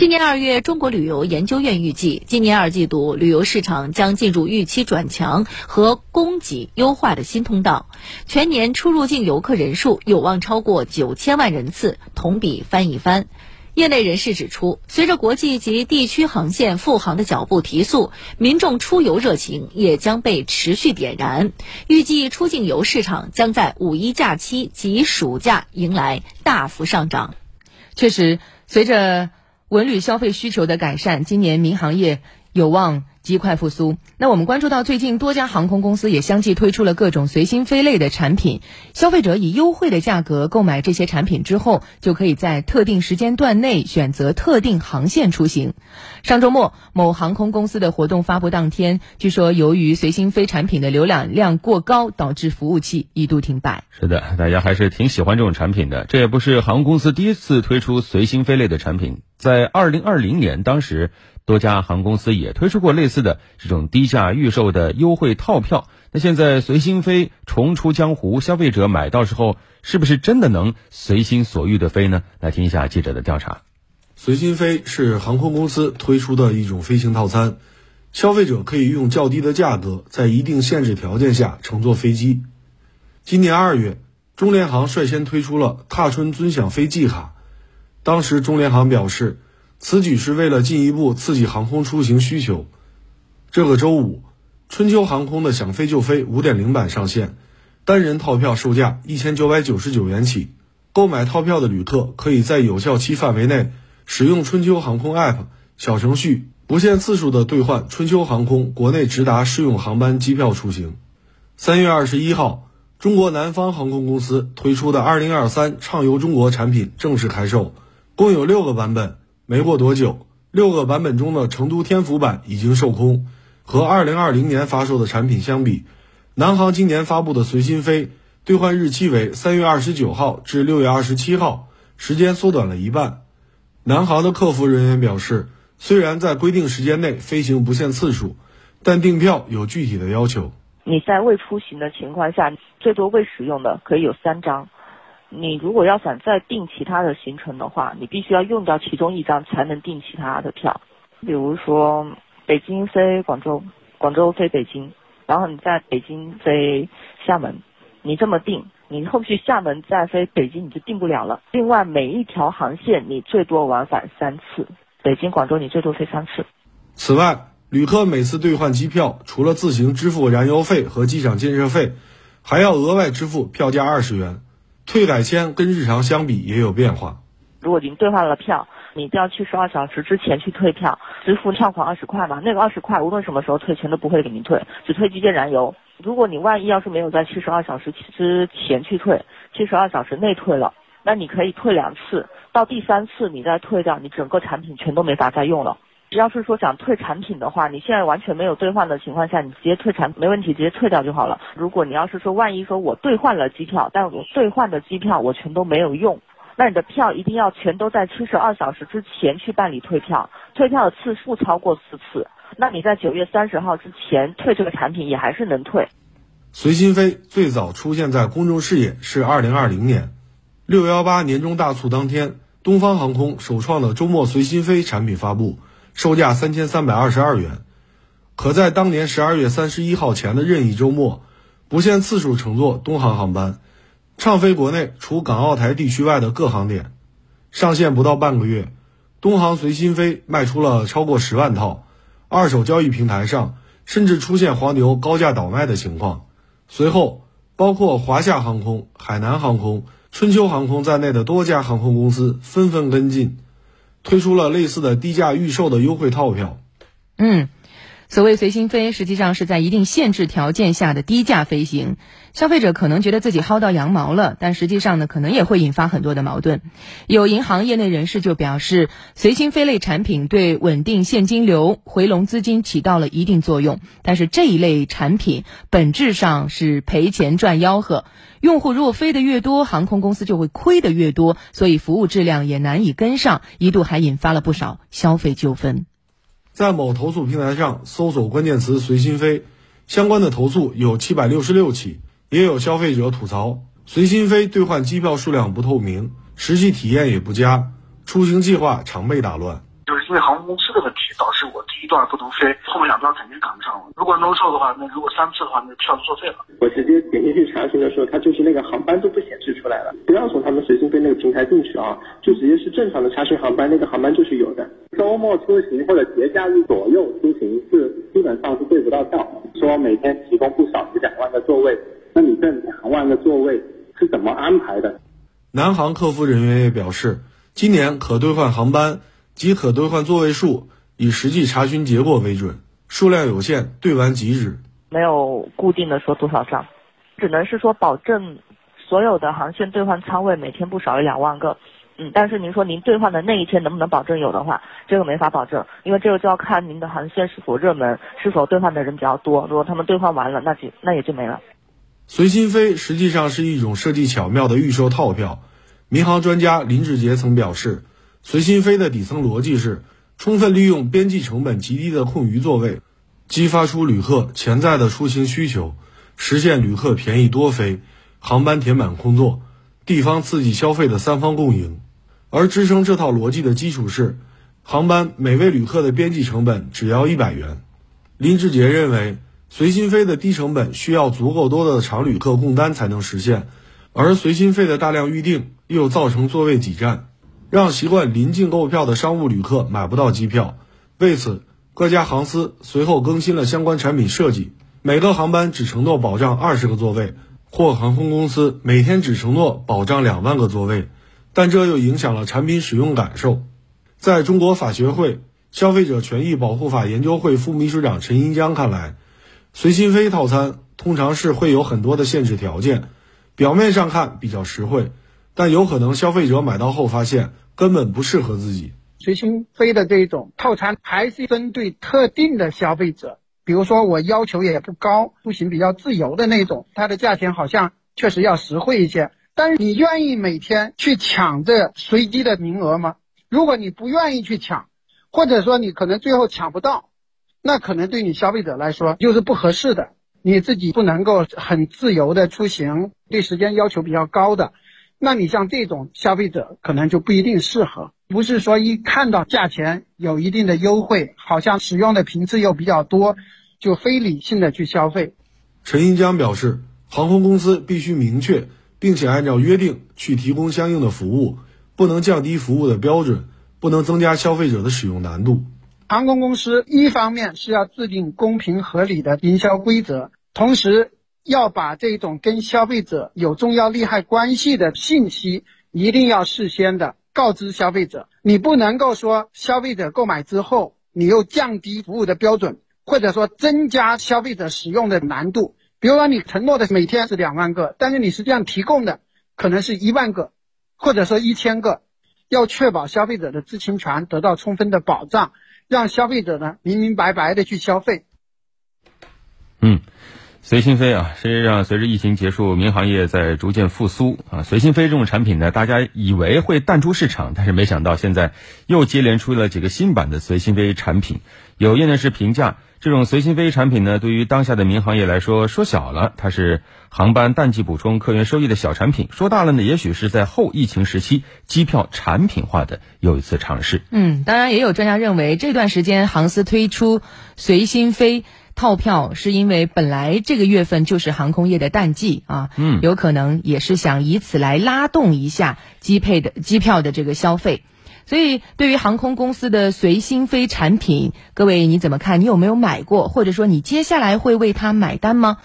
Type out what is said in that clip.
今年二月，中国旅游研究院预计，今年二季度旅游市场将进入预期转强和供给优化的新通道，全年出入境游客人数有望超过九千万人次，同比翻一番。业内人士指出，随着国际及地区航线复航的脚步提速，民众出游热情也将被持续点燃。预计出境游市场将在五一假期及暑假迎来大幅上涨。确实，随着文旅消费需求的改善，今年民航业有望极快复苏。那我们关注到，最近多家航空公司也相继推出了各种随心飞类的产品，消费者以优惠的价格购买这些产品之后，就可以在特定时间段内选择特定航线出行。上周末，某航空公司的活动发布当天，据说由于随心飞产品的浏览量过高，导致服务器一度停摆。是的，大家还是挺喜欢这种产品的。这也不是航空公司第一次推出随心飞类的产品。在二零二零年，当时多家航空公司也推出过类似的这种低价预售的优惠套票。那现在随心飞重出江湖，消费者买到时候是不是真的能随心所欲的飞呢？来听一下记者的调查。随心飞是航空公司推出的一种飞行套餐，消费者可以用较低的价格，在一定限制条件下乘坐飞机。今年二月，中联航率先推出了“踏春尊享飞季卡”。当时，中联航表示，此举是为了进一步刺激航空出行需求。这个周五，春秋航空的“想飞就飞”五点零版上线，单人套票售价一千九百九十九元起。购买套票的旅客可以在有效期范围内使用春秋航空 App 小程序，不限次数的兑换春秋航空国内直达适用航班机票出行。三月二十一号，中国南方航空公司推出的二零二三畅游中国产品正式开售。共有六个版本，没过多久，六个版本中的成都天府版已经售空。和二零二零年发售的产品相比，南航今年发布的随心飞兑换日期为三月二十九号至六月二十七号，时间缩短了一半。南航的客服人员表示，虽然在规定时间内飞行不限次数，但订票有具体的要求。你在未出行的情况下，最多未使用的可以有三张。你如果要想再订其他的行程的话，你必须要用掉其中一张才能订其他的票。比如说北京飞广州，广州飞北京，然后你在北京飞厦门，你这么订，你后续厦门再飞北京你就订不了了。另外每一条航线你最多往返三次，北京广州你最多飞三次。此外，旅客每次兑换机票，除了自行支付燃油费和机场建设费，还要额外支付票价二十元。退改签跟日常相比也有变化。如果您兑换了票，你一定要七十二小时之前去退票，支付票款二十块嘛。那个二十块无论什么时候退，钱都不会给您退，只退机械燃油。如果你万一要是没有在七十二小时之前去退，七十二小时内退了，那你可以退两次，到第三次你再退掉，你整个产品全都没法再用了。要是说想退产品的话，你现在完全没有兑换的情况下，你直接退产没问题，直接退掉就好了。如果你要是说万一说我兑换了机票，但我兑换的机票我全都没有用，那你的票一定要全都在七十二小时之前去办理退票，退票的次数超过四次，那你在九月三十号之前退这个产品也还是能退。随心飞最早出现在公众视野是二零二零年六幺八年终大促当天，东方航空首创的周末随心飞产品发布。售价三千三百二十二元，可在当年十二月三十一号前的任意周末，不限次数乘坐东航航班，畅飞国内除港澳台地区外的各航点。上线不到半个月，东航随心飞卖出了超过十万套，二手交易平台上甚至出现黄牛高价倒卖的情况。随后，包括华夏航空、海南航空、春秋航空在内的多家航空公司纷纷跟进。推出了类似的低价预售的优惠套票。嗯，所谓随心飞，实际上是在一定限制条件下的低价飞行。消费者可能觉得自己薅到羊毛了，但实际上呢，可能也会引发很多的矛盾。有银行业内人士就表示，随心飞类产品对稳定现金流、回笼资金起到了一定作用，但是这一类产品本质上是赔钱赚吆喝。用户如果飞得越多，航空公司就会亏得越多，所以服务质量也难以跟上，一度还引发了不少消费纠纷。在某投诉平台上搜索关键词“随心飞”，相关的投诉有七百六十六起。也有消费者吐槽，随心飞兑换机票数量不透明，实际体验也不佳，出行计划常被打乱。就是因为航空公司的问题导致我第一段不能飞，后面两段肯定赶不上了。如果 no show 的话，那如果三次的话，那票就作废了。我直接点进去查询的时候，它就是那个航班都不显示出来了。不要从他们随心飞那个平台进去啊，就直接是正常的查询航班，那个航班就是有的。周末出行或者节假日左右出行是基本上是对不到票。说每天提供不少于两万个座位，那你这两万个座位是怎么安排的？南航客服人员也表示，今年可兑换航班及可兑换座位数以实际查询结果为准，数量有限，兑完即止。没有固定的说多少张，只能是说保证所有的航线兑换舱位每天不少于两万个。嗯，但是您说您兑换的那一天能不能保证有的话，这个没法保证，因为这个就要看您的航线是否热门，是否兑换的人比较多。如果他们兑换完了，那就那也就没了。随心飞实际上是一种设计巧妙的预售套票。民航专家林志杰曾表示，随心飞的底层逻辑是充分利用边际成本极低的空余座位，激发出旅客潜在的出行需求，实现旅客便宜多飞、航班填满空座、地方刺激消费的三方共赢。而支撑这套逻辑的基础是，航班每位旅客的边际成本只要一百元。林志杰认为，随心飞的低成本需要足够多的常旅客供单才能实现，而随心飞的大量预订又造成座位挤占，让习惯临近购票的商务旅客买不到机票。为此，各家航司随后更新了相关产品设计，每个航班只承诺保障二十个座位，或航空公司每天只承诺保障两万个座位。但这又影响了产品使用感受。在中国法学会消费者权益保护法研究会副秘书长陈银江看来，随心飞套餐通常是会有很多的限制条件，表面上看比较实惠，但有可能消费者买到后发现根本不适合自己。随心飞的这一种套餐还是针对特定的消费者，比如说我要求也不高，出行比较自由的那种，它的价钱好像确实要实惠一些。但是你愿意每天去抢这随机的名额吗？如果你不愿意去抢，或者说你可能最后抢不到，那可能对你消费者来说就是不合适的。你自己不能够很自由的出行，对时间要求比较高的，那你像这种消费者可能就不一定适合。不是说一看到价钱有一定的优惠，好像使用的频次又比较多，就非理性的去消费。陈银江表示，航空公司必须明确。并且按照约定去提供相应的服务，不能降低服务的标准，不能增加消费者的使用难度。航空公司一方面是要制定公平合理的营销规则，同时要把这种跟消费者有重要利害关系的信息一定要事先的告知消费者。你不能够说消费者购买之后，你又降低服务的标准，或者说增加消费者使用的难度。比如说，你承诺的每天是两万个，但是你实际上提供的可能是一万个，或者说一千个，要确保消费者的知情权得到充分的保障，让消费者呢明明白白的去消费。嗯，随心飞啊，实际上随着疫情结束，民航业在逐渐复苏啊。随心飞这种产品呢，大家以为会淡出市场，但是没想到现在又接连出了几个新版的随心飞产品。有业内人士评价。这种随心飞产品呢，对于当下的民航业来说，说小了它是航班淡季补充客源收益的小产品；说大了呢，也许是在后疫情时期机票产品化的又一次尝试。嗯，当然也有专家认为，这段时间航司推出随心飞套票，是因为本来这个月份就是航空业的淡季啊，嗯，有可能也是想以此来拉动一下机配的机票的这个消费。所以，对于航空公司的随心飞产品，各位你怎么看？你有没有买过？或者说，你接下来会为它买单吗？